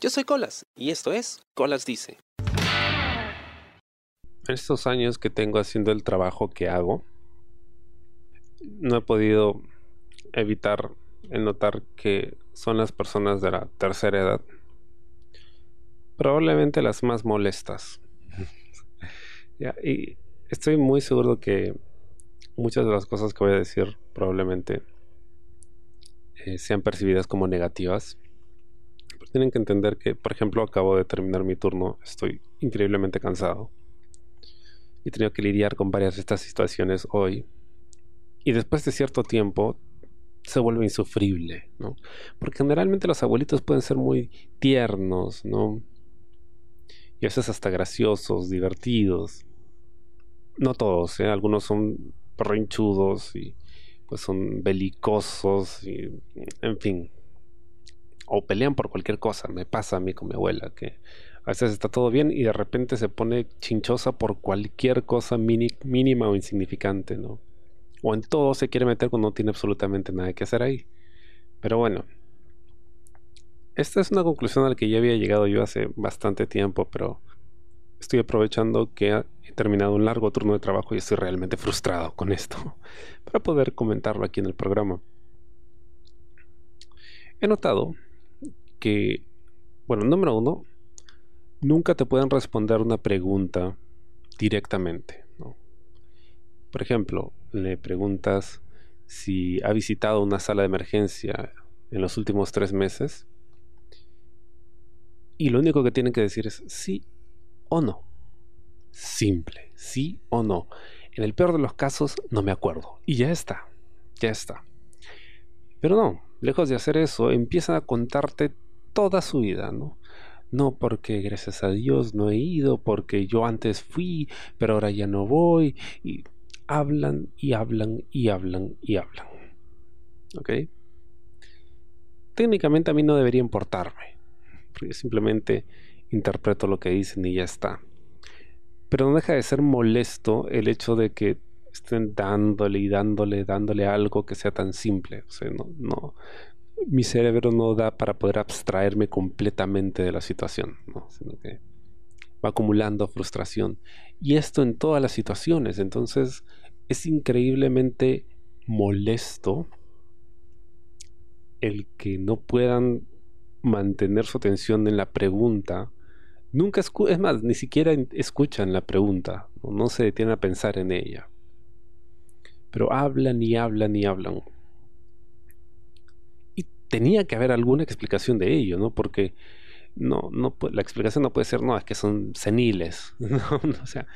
Yo soy Colas y esto es Colas Dice. En estos años que tengo haciendo el trabajo que hago, no he podido evitar el notar que son las personas de la tercera edad probablemente las más molestas. y estoy muy seguro que muchas de las cosas que voy a decir probablemente eh, sean percibidas como negativas. Pero tienen que entender que, por ejemplo, acabo de terminar mi turno, estoy increíblemente cansado. He tenido que lidiar con varias de estas situaciones hoy. Y después de cierto tiempo se vuelve insufrible, ¿no? Porque generalmente los abuelitos pueden ser muy tiernos, ¿no? Y a veces hasta graciosos, divertidos. No todos, ¿eh? algunos son rinchudos y pues son belicosos y en fin. O pelean por cualquier cosa. Me pasa a mí con mi abuela que a veces está todo bien y de repente se pone chinchosa por cualquier cosa mínima o insignificante, ¿no? O en todo se quiere meter cuando no tiene absolutamente nada que hacer ahí. Pero bueno, esta es una conclusión a la que ya había llegado yo hace bastante tiempo, pero estoy aprovechando que he terminado un largo turno de trabajo y estoy realmente frustrado con esto para poder comentarlo aquí en el programa. He notado que, bueno, número uno, nunca te pueden responder una pregunta directamente. Por ejemplo, le preguntas si ha visitado una sala de emergencia en los últimos tres meses y lo único que tienen que decir es sí o no. Simple, sí o no. En el peor de los casos, no me acuerdo. Y ya está, ya está. Pero no, lejos de hacer eso, empiezan a contarte toda su vida, ¿no? No porque gracias a Dios no he ido, porque yo antes fui, pero ahora ya no voy. Y hablan y hablan y hablan y hablan. ¿Ok? Técnicamente a mí no debería importarme porque simplemente interpreto lo que dicen y ya está. Pero no deja de ser molesto el hecho de que estén dándole y dándole, dándole algo que sea tan simple. O sea, no, no, mi cerebro no da para poder abstraerme completamente de la situación, ¿no? sino que va acumulando frustración. Y esto en todas las situaciones. Entonces es increíblemente molesto el que no puedan mantener su atención en la pregunta. Nunca es más, ni siquiera escuchan la pregunta, no, se detienen a pensar en ella. Pero hablan y hablan y hablan. Tenía que haber alguna explicación de ello, ¿no? Porque no, no, la explicación no puede ser, no, es que son seniles. o sea,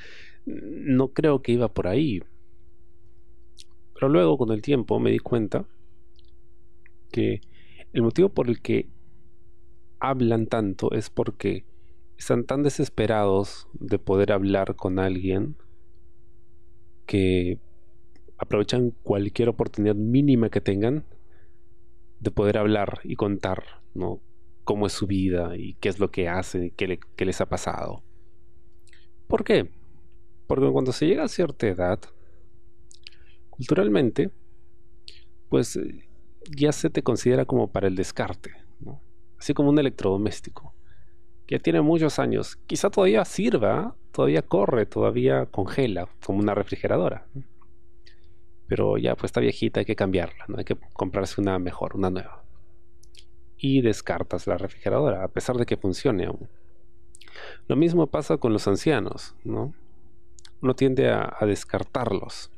no creo que iba por ahí. Pero luego, con el tiempo, me di cuenta que el motivo por el que hablan tanto es porque están tan desesperados de poder hablar con alguien que aprovechan cualquier oportunidad mínima que tengan de poder hablar y contar, ¿no? Cómo es su vida y qué es lo que hacen y qué, qué les ha pasado. ¿Por qué? Porque cuando se llega a cierta edad, culturalmente, pues ya se te considera como para el descarte, así como un electrodoméstico, que tiene muchos años. Quizá todavía sirva, todavía corre, todavía congela, como una refrigeradora. Pero ya pues está viejita, hay que cambiarla, ¿no? hay que comprarse una mejor, una nueva. Y descartas la refrigeradora, a pesar de que funcione aún. Lo mismo pasa con los ancianos, ¿no? Uno tiende a, descartarlos.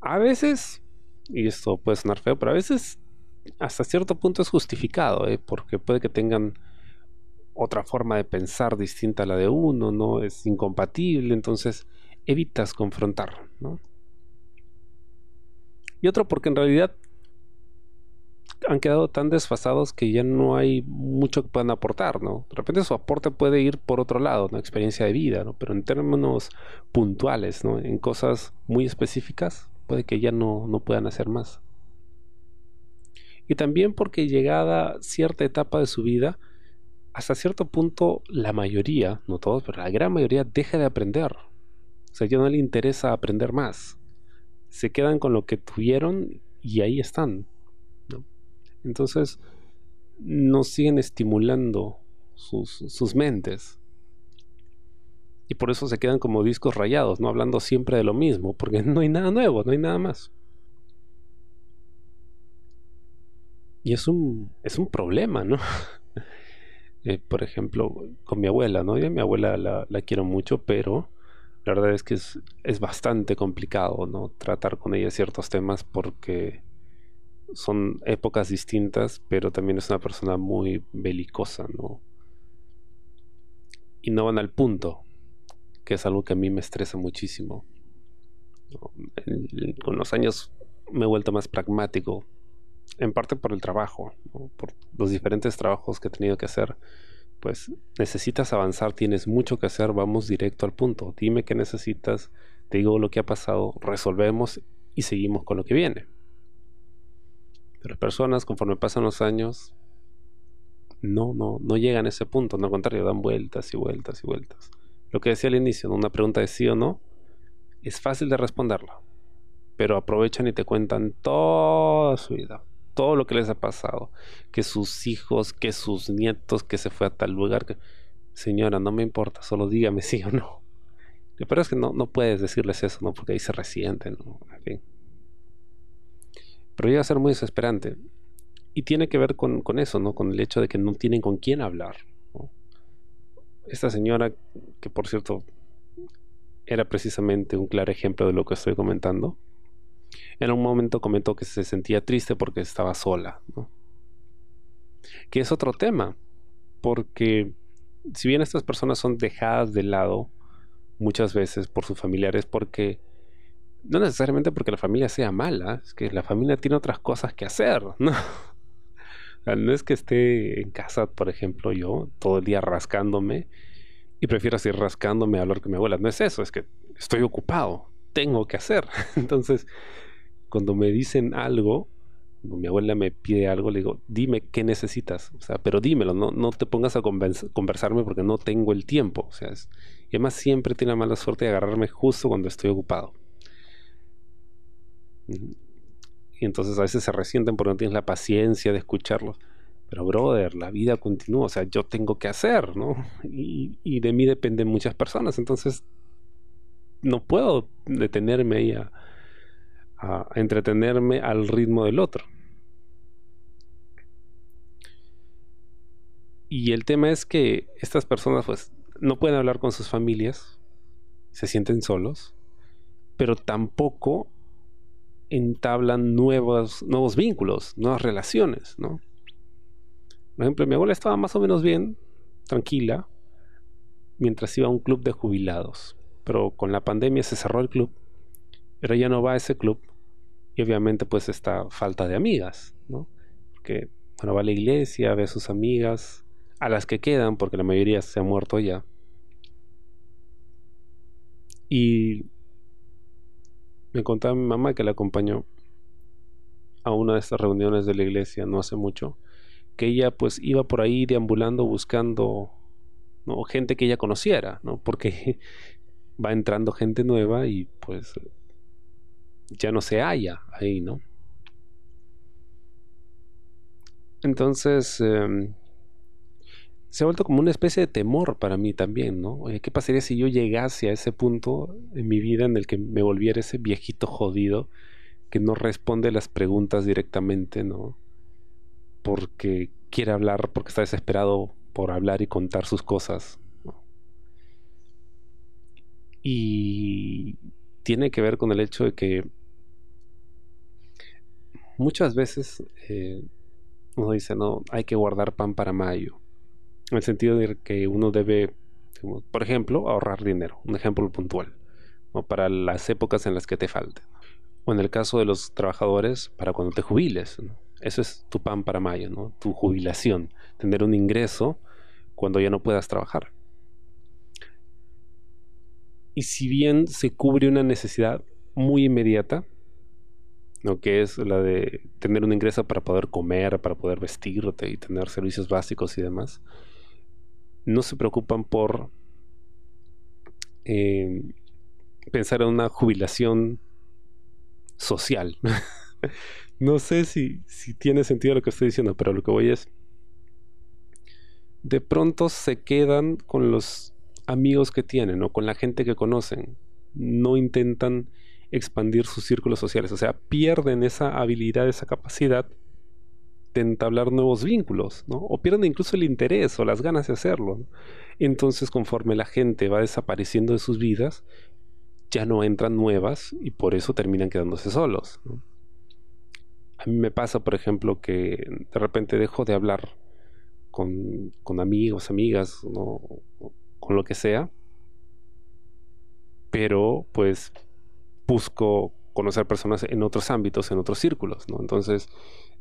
A veces, y esto puede sonar feo, pero a veces hasta cierto punto es justificado, ¿eh? porque puede que tengan otra forma de pensar distinta a la de uno, ¿no? Es incompatible, entonces evitas confrontar, ¿no? Y otro porque en realidad han quedado tan desfasados que ya no hay mucho que puedan aportar, ¿no? De repente su aporte puede ir por otro lado, una experiencia de vida, ¿no? Pero en términos puntuales, ¿no? En cosas muy específicas, puede que ya no, no puedan hacer más y también porque llegada cierta etapa de su vida, hasta cierto punto la mayoría, no todos, pero la gran mayoría deja de aprender. O sea, ya no le interesa aprender más. Se quedan con lo que tuvieron y ahí están. Entonces, no siguen estimulando sus, mentes. Y por eso se quedan como discos rayados, no hablando siempre de lo mismo, porque no hay nada nuevo, no hay nada más. Y es un, es un problema, ¿no? Eh, por ejemplo, con mi abuela, ¿no? Yo a mi abuela la, la, quiero mucho, pero la verdad es que es, es bastante complicado, ¿no? Tratar con ella ciertos temas porque son épocas distintas, pero también es una persona muy belicosa, ¿no? Y no van al punto, que es algo que a mí me estresa muchísimo. Con los años me he vuelto más pragmático, en parte por el trabajo, por los diferentes trabajos que he tenido que hacer. Pues necesitas avanzar, tienes mucho que hacer, vamos directo al punto. Dime qué necesitas, te digo lo que ha pasado, resolvemos y seguimos con lo que viene. Pero personas, conforme pasan los años, no, no, no llegan a ese punto, no al contrario, dan vueltas y vueltas y vueltas. Lo que decía al inicio, una pregunta de sí o no, es fácil de responderla, pero aprovechan y te cuentan toda su vida, todo lo que les ha pasado, que sus hijos, que sus nietos, que se fue a tal lugar, que señora, no me importa, solo dígame sí o no. Pero es que no, no puedes decirles eso, ¿no? Porque ahí se resienten, ¿no? En fin. Pero llega a ser muy desesperante. Y tiene que ver con, con eso, ¿no? Con el hecho de que no tienen con quién hablar esta señora, que por cierto era precisamente un claro ejemplo de lo que estoy comentando, en un momento comentó que se sentía triste porque estaba sola, que es otro tema, porque si bien estas personas son dejadas de lado muchas veces por sus familiares, porque no necesariamente porque la familia sea mala, es que la familia tiene otras cosas que hacer, ¿no? No es que esté en casa, por ejemplo, yo todo el día rascándome y prefiero así rascándome a hablar con mi abuela. No es eso, es que estoy ocupado, tengo que hacer. Entonces, cuando me dicen algo, cuando mi abuela me pide algo, le digo, dime qué necesitas. O sea, pero dímelo, no, no te pongas a conversarme porque no tengo el tiempo. O sea, y además siempre tiene la mala suerte de agarrarme justo cuando estoy ocupado. Y entonces a veces se resienten porque no tienes la paciencia de escucharlos. Pero, brother, la vida continúa. O sea, yo tengo que hacer, ¿no? Y, de mí dependen muchas personas. Entonces, no puedo detenerme ahí a, a entretenerme al ritmo del otro. Y el tema es que estas personas, pues, no pueden hablar con sus familias, se sienten solos, pero tampoco entablan nuevos, nuevos vínculos, nuevas relaciones, ¿no? Por ejemplo, mi abuela estaba más o menos bien, tranquila, mientras iba a un club de jubilados. Pero con la pandemia se cerró el club, pero ella no va a ese club y obviamente pues está falta de amigas, ¿no? Porque, bueno, va a la iglesia, ve a sus amigas, a las que quedan, porque la mayoría se ha muerto ya. Y me contaba mi mamá que la acompañó a una de estas reuniones de la iglesia no hace mucho, que ella pues iba por ahí deambulando buscando gente que ella conociera, ¿no? Porque va entrando gente nueva y pues ya no se halla ahí, ¿no? Entonces, em, se ha vuelto como una especie de temor para mí también, ¿no? ¿Qué pasaría si yo llegase a ese punto en mi vida en el que me volviera ese viejito jodido que no responde las preguntas directamente, ¿no? Porque quiere hablar, porque está desesperado por hablar y contar sus cosas. Y tiene que ver con el hecho de que muchas veces eh, uno dice, no, hay que guardar pan para mayo en el sentido de que uno debe, por ejemplo, ahorrar dinero, un ejemplo puntual, para las épocas en las que te falte. O en el caso de los trabajadores, para cuando te jubiles. Eso es tu pan para mayo, tu jubilación, tener un ingreso cuando ya no puedas trabajar. Y si bien se cubre una necesidad muy inmediata, lo que es la de tener un ingreso para poder comer, para poder vestirte y tener servicios básicos y demás, no se preocupan por eh, pensar en una jubilación social. no sé si, tiene sentido lo que estoy diciendo, pero lo que voy es, de pronto se quedan con los amigos que tienen o con la gente que conocen. No intentan expandir sus círculos sociales, o sea, pierden esa habilidad, esa capacidad de entablar nuevos vínculos. O pierden incluso el interés o las ganas de hacerlo. Entonces, conforme la gente va desapareciendo de sus vidas, ya no entran nuevas y por eso terminan quedándose solos. A mí me pasa, por ejemplo, que de repente dejo de hablar con, amigos, amigas, con lo que sea, pero pues busco conocer personas en otros ámbitos, en otros círculos, ¿no? Entonces,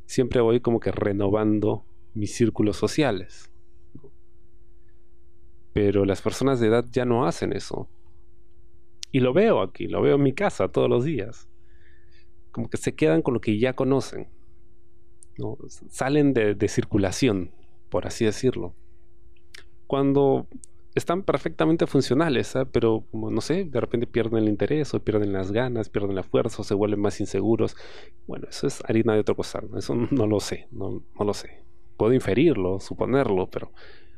siempre voy como que renovando mis círculos sociales. Pero las personas de edad ya no hacen eso. Y lo veo aquí, lo veo en mi casa todos los días. Como que se quedan con lo que ya conocen. Salen de, circulación, por así decirlo. Cuando están perfectamente funcionales, ¿eh? pero no sé, de repente pierden el interés o pierden las ganas, pierden la fuerza o se vuelven más inseguros. Bueno, eso es harina de otro costal, eso no lo sé, no, no, lo sé. Puedo inferirlo, suponerlo, pero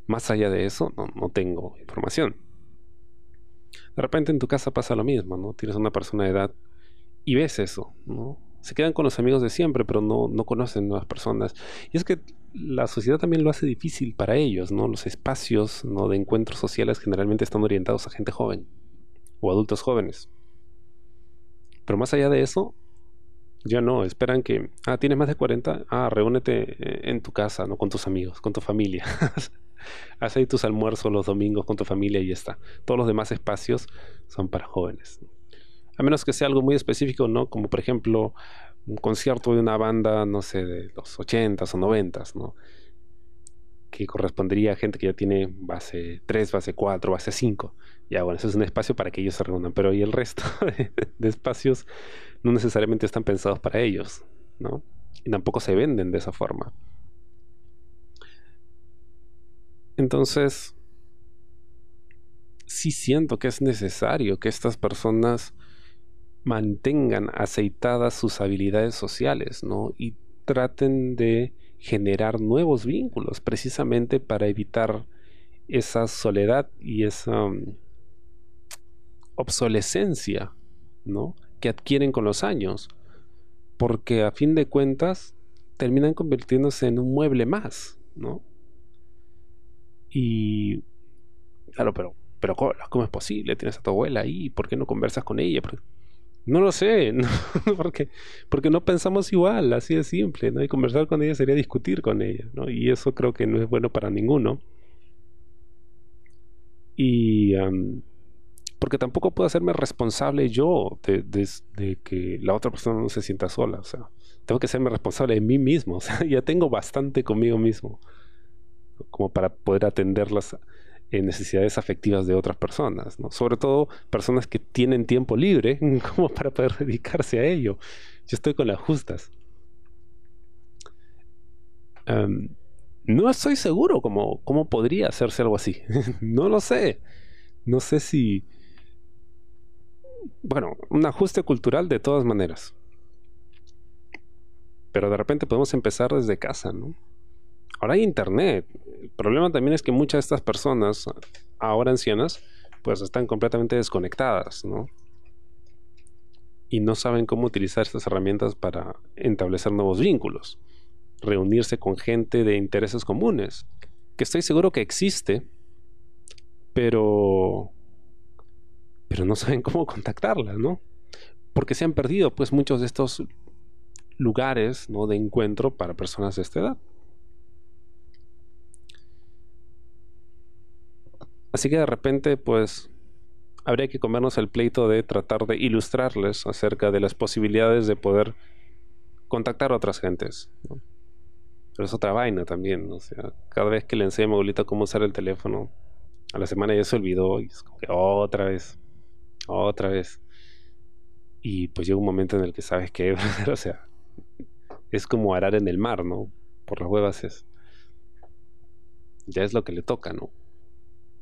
más allá de eso no, no tengo información. De repente en tu casa pasa lo mismo, ¿no? Tienes una persona de edad y ves eso, ¿no? Se quedan con los amigos de siempre, pero no, no conocen nuevas personas. Y es que la sociedad también lo hace difícil para ellos, ¿no? Los espacios ¿no? de encuentros sociales generalmente están orientados a gente joven o adultos jóvenes. Pero más allá de eso, ya no, esperan que, ah, tienes más de 40, ah, reúnete eh, en tu casa, ¿no? Con tus amigos, con tu familia. Haz ahí tus almuerzos los domingos con tu familia y ya está. Todos los demás espacios son para jóvenes. A menos que sea algo muy específico, ¿no? Como por ejemplo un concierto de una banda, no sé, de los 80s o 90s, ¿no? Que correspondería a gente que ya tiene base 3, base 4, base 5. Ya, bueno, eso es un espacio para que ellos se reúnan. Pero y el resto de, de espacios no necesariamente están pensados para ellos, ¿no? Y tampoco se venden de esa forma. Entonces, sí siento que es necesario que estas personas mantengan aceitadas sus habilidades sociales, ¿no? Y traten de generar nuevos vínculos precisamente para evitar esa soledad y esa mm, obsolescencia, ¿no? Que adquieren con los años, porque a fin de cuentas terminan convirtiéndose en un mueble más, ¿no? Y claro, pero, pero ¿cómo es posible? Tienes a tu abuela ahí, ¿por qué no conversas con ella? No lo sé, porque, porque no pensamos igual, así de simple, ¿no? Y conversar con ella sería discutir con ella, ¿no? Y eso creo que no es bueno para ninguno. Y porque tampoco puedo hacerme responsable yo de, de, que la otra persona no se sienta sola, o sea, tengo que hacerme responsable de mí mismo, o sea, ya tengo bastante conmigo mismo como para poder atender las eh, necesidades afectivas de otras personas, ¿no? Sobre todo personas que tienen tiempo libre como para poder dedicarse a ello. Yo estoy con las justas. no estoy seguro cómo, cómo podría hacerse algo así. no lo sé. No sé si... Bueno, un ajuste cultural de todas maneras. Pero de repente podemos empezar desde casa, ¿no? Ahora hay internet. El problema también es que muchas de estas personas, ahora ancianas, pues están completamente desconectadas, ¿no? Y no saben cómo utilizar estas herramientas para establecer nuevos vínculos, reunirse con gente de intereses comunes, que estoy seguro que existe, pero pero no saben cómo contactarlas, ¿no? Porque se han perdido pues muchos de estos lugares, ¿no? de encuentro para personas de esta edad. Así que de repente, pues, habría que comernos el pleito de tratar de ilustrarles acerca de las posibilidades de poder contactar a otras gentes. Pero es otra vaina también. O sea, cada vez que le enseño a mi cómo usar el teléfono, a la semana ya se olvidó y es como que otra vez, otra vez. Y pues llega un momento en el que sabes que, o sea, es como arar en el mar, ¿no? Por las huevas es. Ya es lo que le toca, ¿no?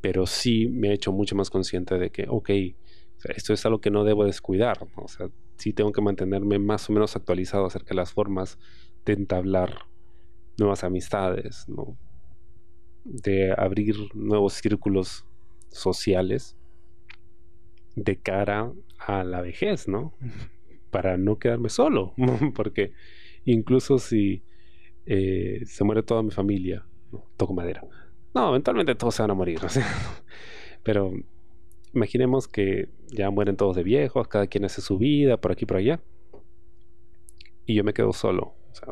Pero sí me he hecho mucho más consciente de que, ok, esto es algo que no debo descuidar, o sea, sí tengo que mantenerme más o menos actualizado acerca de las formas de entablar nuevas amistades, ¿no? de abrir nuevos círculos sociales de cara a la vejez, ¿no? Para no quedarme solo, porque incluso si eh, se muere toda mi familia, toco madera. No, eventualmente todos se van a morir, pero imaginemos que ya mueren todos de viejos, cada quien hace su vida por aquí por allá, y yo me quedo solo. O sea,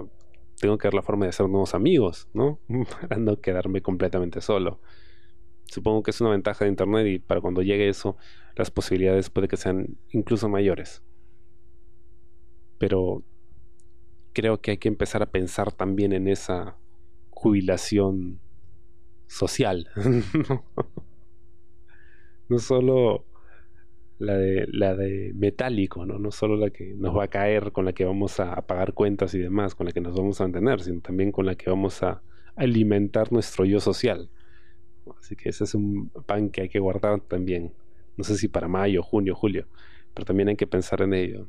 tengo que ver la forma de hacer nuevos amigos, ¿no? Para no quedarme completamente solo. Supongo que es una ventaja de Internet y para cuando llegue eso, las posibilidades puede que sean incluso mayores. Pero creo que hay que empezar a pensar también en esa jubilación social. no solo la de, la de metálico, ¿no? No solo la que nos va a caer, con la que vamos a, pagar cuentas y demás, con la que nos vamos a mantener, sino también con la que vamos a alimentar nuestro yo social. Así que ese es un pan que hay que guardar también. No sé si para mayo, junio, julio, pero también hay que pensar en ello.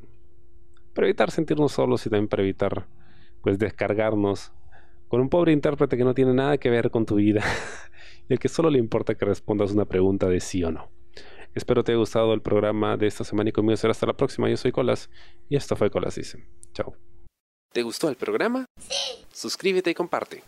Para evitar sentirnos solos y también para evitar pues descargarnos con un pobre intérprete que no tiene nada que ver con tu vida y al que solo le importa que respondas una pregunta de sí o no. Espero te haya gustado el programa de esta semana y conmigo será hasta la próxima. Yo soy Colas y esto fue Colas Dice. Chao. ¿Te gustó el programa? Sí. Suscríbete y comparte.